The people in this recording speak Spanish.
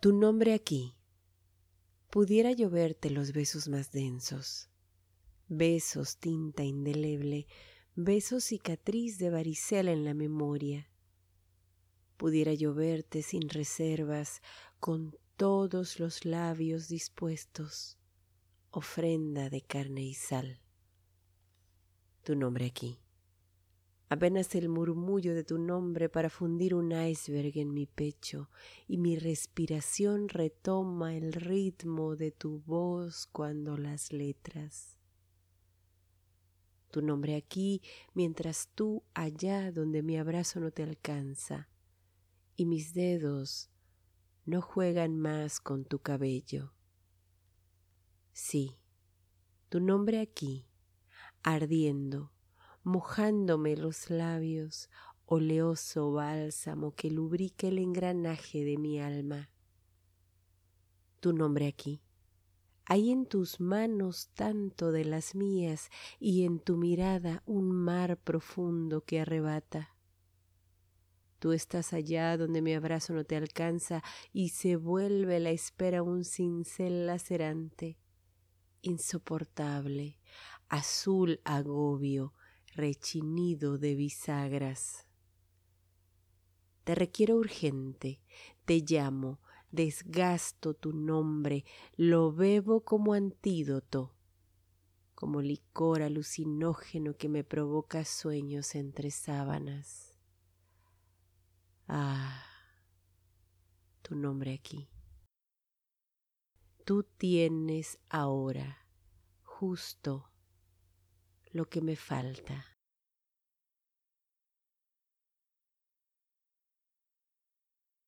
Tu nombre aquí. Pudiera lloverte los besos más densos. Besos tinta indeleble, besos cicatriz de varicela en la memoria. Pudiera lloverte sin reservas, con todos los labios dispuestos, ofrenda de carne y sal. Tu nombre aquí apenas el murmullo de tu nombre para fundir un iceberg en mi pecho y mi respiración retoma el ritmo de tu voz cuando las letras. Tu nombre aquí mientras tú allá donde mi abrazo no te alcanza y mis dedos no juegan más con tu cabello. Sí, tu nombre aquí, ardiendo, mojándome los labios, oleoso bálsamo que lubrica el engranaje de mi alma. Tu nombre aquí. Hay en tus manos tanto de las mías y en tu mirada un mar profundo que arrebata. Tú estás allá donde mi abrazo no te alcanza y se vuelve la espera un cincel lacerante, insoportable, azul agobio, rechinido de bisagras. Te requiero urgente, te llamo, desgasto tu nombre, lo bebo como antídoto, como licor alucinógeno que me provoca sueños entre sábanas. Ah, tu nombre aquí. Tú tienes ahora, justo, lo que me falta.